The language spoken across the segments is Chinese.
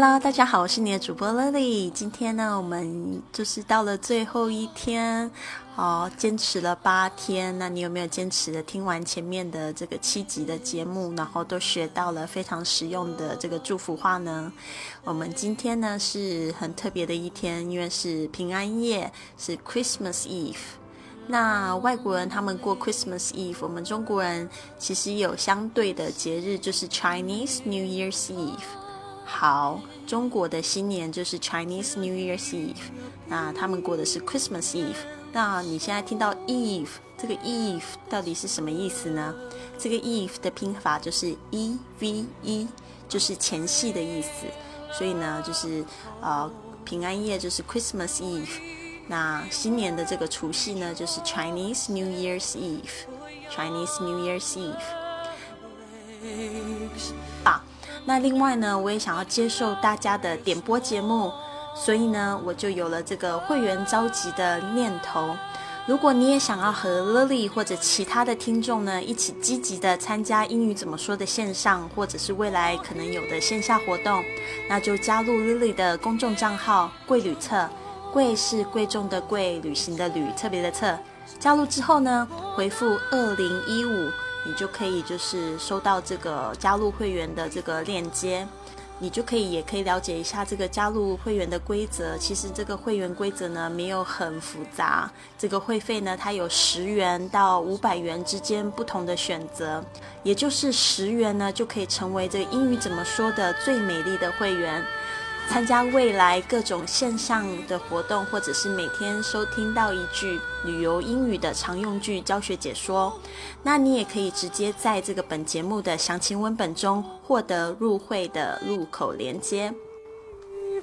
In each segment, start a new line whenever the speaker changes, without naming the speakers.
Hello，大家好，我是你的主播 Lily。今天呢，我们就是到了最后一天，哦，坚持了八天。那你有没有坚持的听完前面的这个七集的节目，然后都学到了非常实用的这个祝福话呢？我们今天呢是很特别的一天，因为是平安夜，是 Christmas Eve。那外国人他们过 Christmas Eve，我们中国人其实有相对的节日，就是 Chinese New Year's Eve。好，中国的新年就是 Chinese New Year's Eve，那他们过的是 Christmas Eve。那你现在听到 Eve 这个 Eve 到底是什么意思呢？这个 Eve 的拼法就是 E V E，就是前戏的意思。所以呢，就是呃平安夜就是 Christmas Eve，那新年的这个除夕呢就是 Chinese New Year's Eve，Chinese New Year's Eve。啊。那另外呢，我也想要接受大家的点播节目，所以呢，我就有了这个会员召集的念头。如果你也想要和 Lily 或者其他的听众呢一起积极的参加英语怎么说的线上，或者是未来可能有的线下活动，那就加入 Lily 的公众账号“贵旅册”，贵是贵重的贵，旅行的旅，特别的特。加入之后呢，回复二零一五。你就可以就是收到这个加入会员的这个链接，你就可以也可以了解一下这个加入会员的规则。其实这个会员规则呢没有很复杂，这个会费呢它有十元到五百元之间不同的选择，也就是十元呢就可以成为这个英语怎么说的最美丽的会员。参加未来各种线上的活动，或者是每天收听到一句旅游英语的常用句教学解说，那你也可以直接在这个本节目的详情文本中获得入会的入口连接。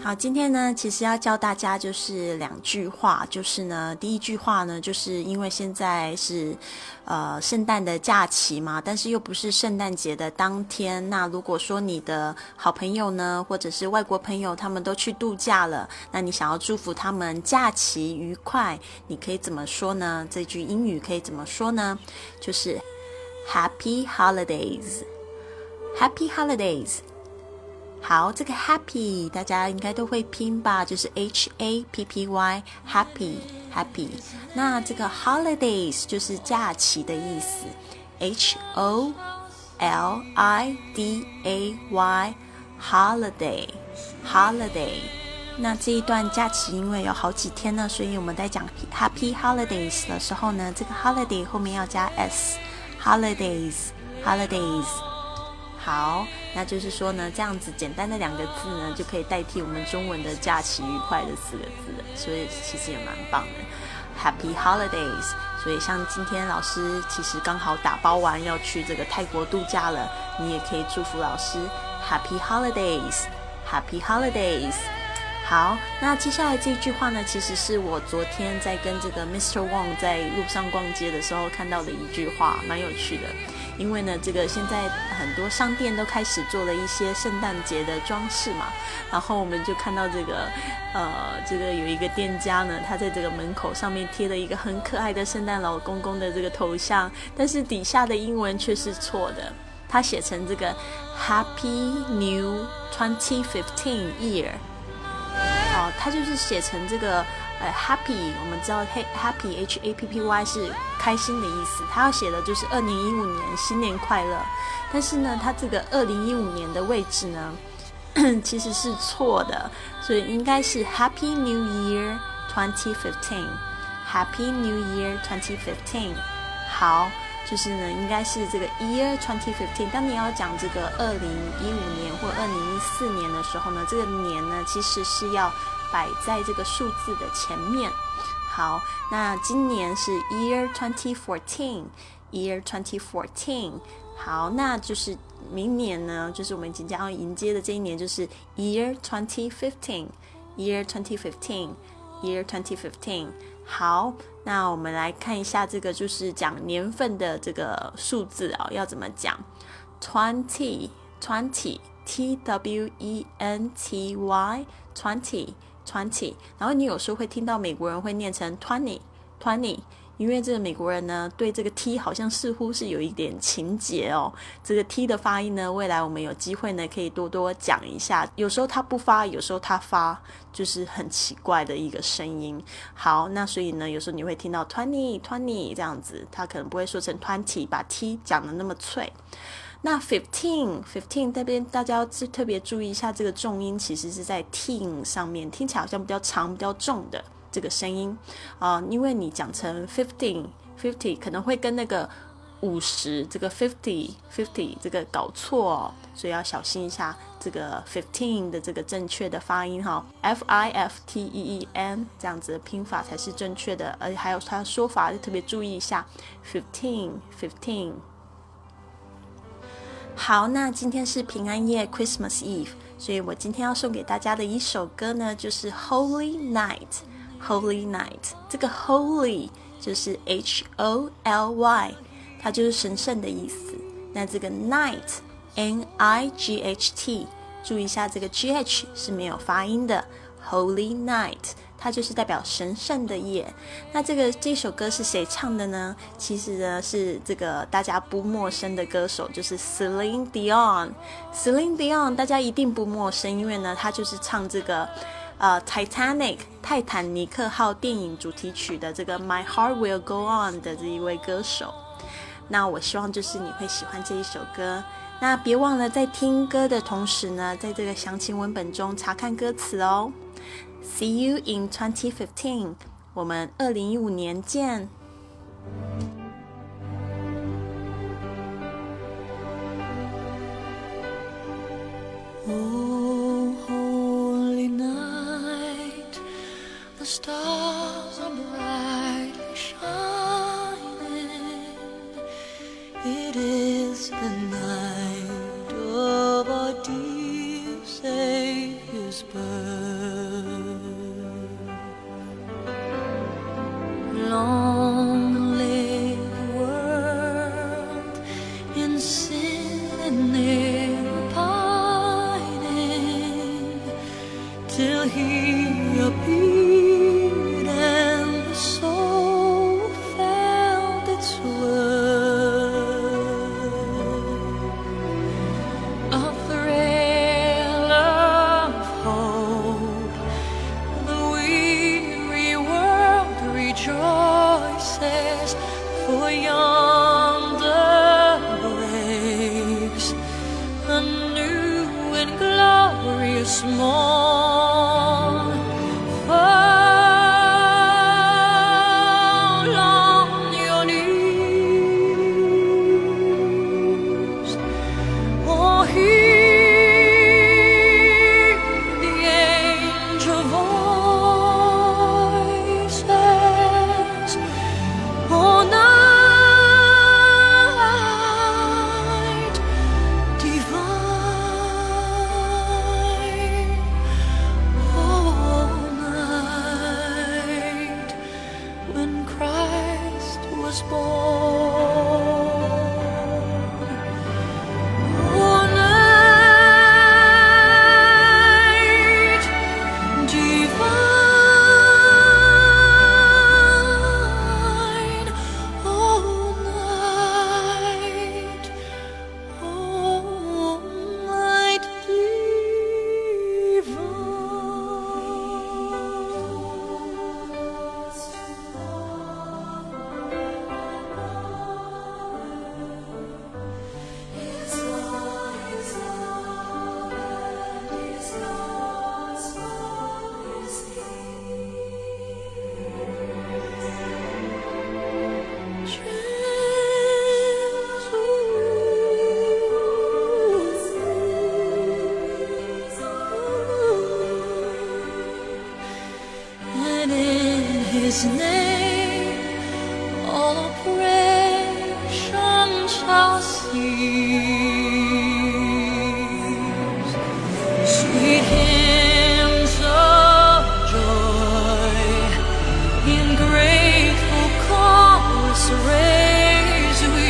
好，今天呢，其实要教大家就是两句话，就是呢，第一句话呢，就是因为现在是呃圣诞的假期嘛，但是又不是圣诞节的当天。那如果说你的好朋友呢，或者是外国朋友，他们都去度假了，那你想要祝福他们假期愉快，你可以怎么说呢？这句英语可以怎么说呢？就是 Happy Holidays，Happy Holidays。好，这个 happy 大家应该都会拼吧，就是 h a p p y happy happy。那这个 holidays 就是假期的意思，h o l i d a y holiday holiday。那这一段假期因为有好几天呢，所以我们在讲 happy holidays 的时候呢，这个 holiday 后面要加 s holidays holidays。好，那就是说呢，这样子简单的两个字呢，就可以代替我们中文的“假期愉快”的四个字了，所以其实也蛮棒的，Happy Holidays。所以像今天老师其实刚好打包完要去这个泰国度假了，你也可以祝福老师 Happy Holidays，Happy Holidays。好，那接下来这句话呢，其实是我昨天在跟这个 Mr. Wang 在路上逛街的时候看到的一句话，蛮有趣的。因为呢，这个现在很多商店都开始做了一些圣诞节的装饰嘛，然后我们就看到这个，呃，这个有一个店家呢，他在这个门口上面贴了一个很可爱的圣诞老公公的这个头像，但是底下的英文却是错的，他写成这个 Happy New Twenty Fifteen Year，哦，他就是写成这个。呃，Happy，我们知道 Happy H A P P Y 是开心的意思，他要写的就是二零一五年新年快乐。但是呢，他这个二零一五年的位置呢，其实是错的，所以应该是 Happy New Year Twenty Fifteen，Happy New Year Twenty Fifteen。好，就是呢，应该是这个 Year Twenty Fifteen。当你要讲这个二零一五年或二零一四年的时候呢，这个年呢，其实是要。摆在这个数字的前面。好，那今年是 Year Twenty Fourteen，Year Twenty Fourteen。好，那就是明年呢，就是我们即将要迎接的这一年，就是 Year Twenty Fifteen，Year Twenty Fifteen，Year Twenty Fifteen。好，那我们来看一下这个，就是讲年份的这个数字啊，要怎么讲 twenty twenty t w e n t y twenty twenty，。然后你有时候会听到美国人会念成 Twenty，Twenty。因为这个美国人呢，对这个 T 好像似乎是有一点情节哦。这个 T 的发音呢，未来我们有机会呢，可以多多讲一下。有时候他不发，有时候他发，就是很奇怪的一个声音。好，那所以呢，有时候你会听到 twenty twenty 这样子，他可能不会说成 twenty，把 T 讲的那么脆。那 fifteen fifteen 这边大家要特别注意一下，这个重音其实是在 teen 上面，听起来好像比较长、比较重的。这个声音啊，因为你讲成 fifteen fifty 可能会跟那个五十这个 fifty fifty 这个搞错，哦所以要小心一下这个 fifteen 的这个正确的发音哈，f i f t e e n 这样子的拼法才是正确的，而且还有它的说法就特别注意一下 fifteen fifteen。好，那今天是平安夜 Christmas Eve，所以我今天要送给大家的一首歌呢，就是 Holy Night。Holy night，这个 holy 就是 H O L Y，它就是神圣的意思。那这个 night，N I G H T，注意一下这个 G H 是没有发音的。Holy night，它就是代表神圣的夜。那这个这首歌是谁唱的呢？其实呢是这个大家不陌生的歌手，就是 Celine Dion。Celine Dion 大家一定不陌生，因为呢他就是唱这个。呃，《Titanic》泰坦尼克号电影主题曲的这个《My Heart Will Go On》的这一位歌手，那我希望就是你会喜欢这一首歌。那别忘了在听歌的同时呢，在这个详情文本中查看歌词哦。See you in 2015，我们二零一五年见。stars till he appeared and the soul felt its worth. A thrill of hope, the weary world rejoices for yonder breaks a new and glorious morn. His name,
all oppression shall cease. Sweet hymns of joy in grateful chorus raise we.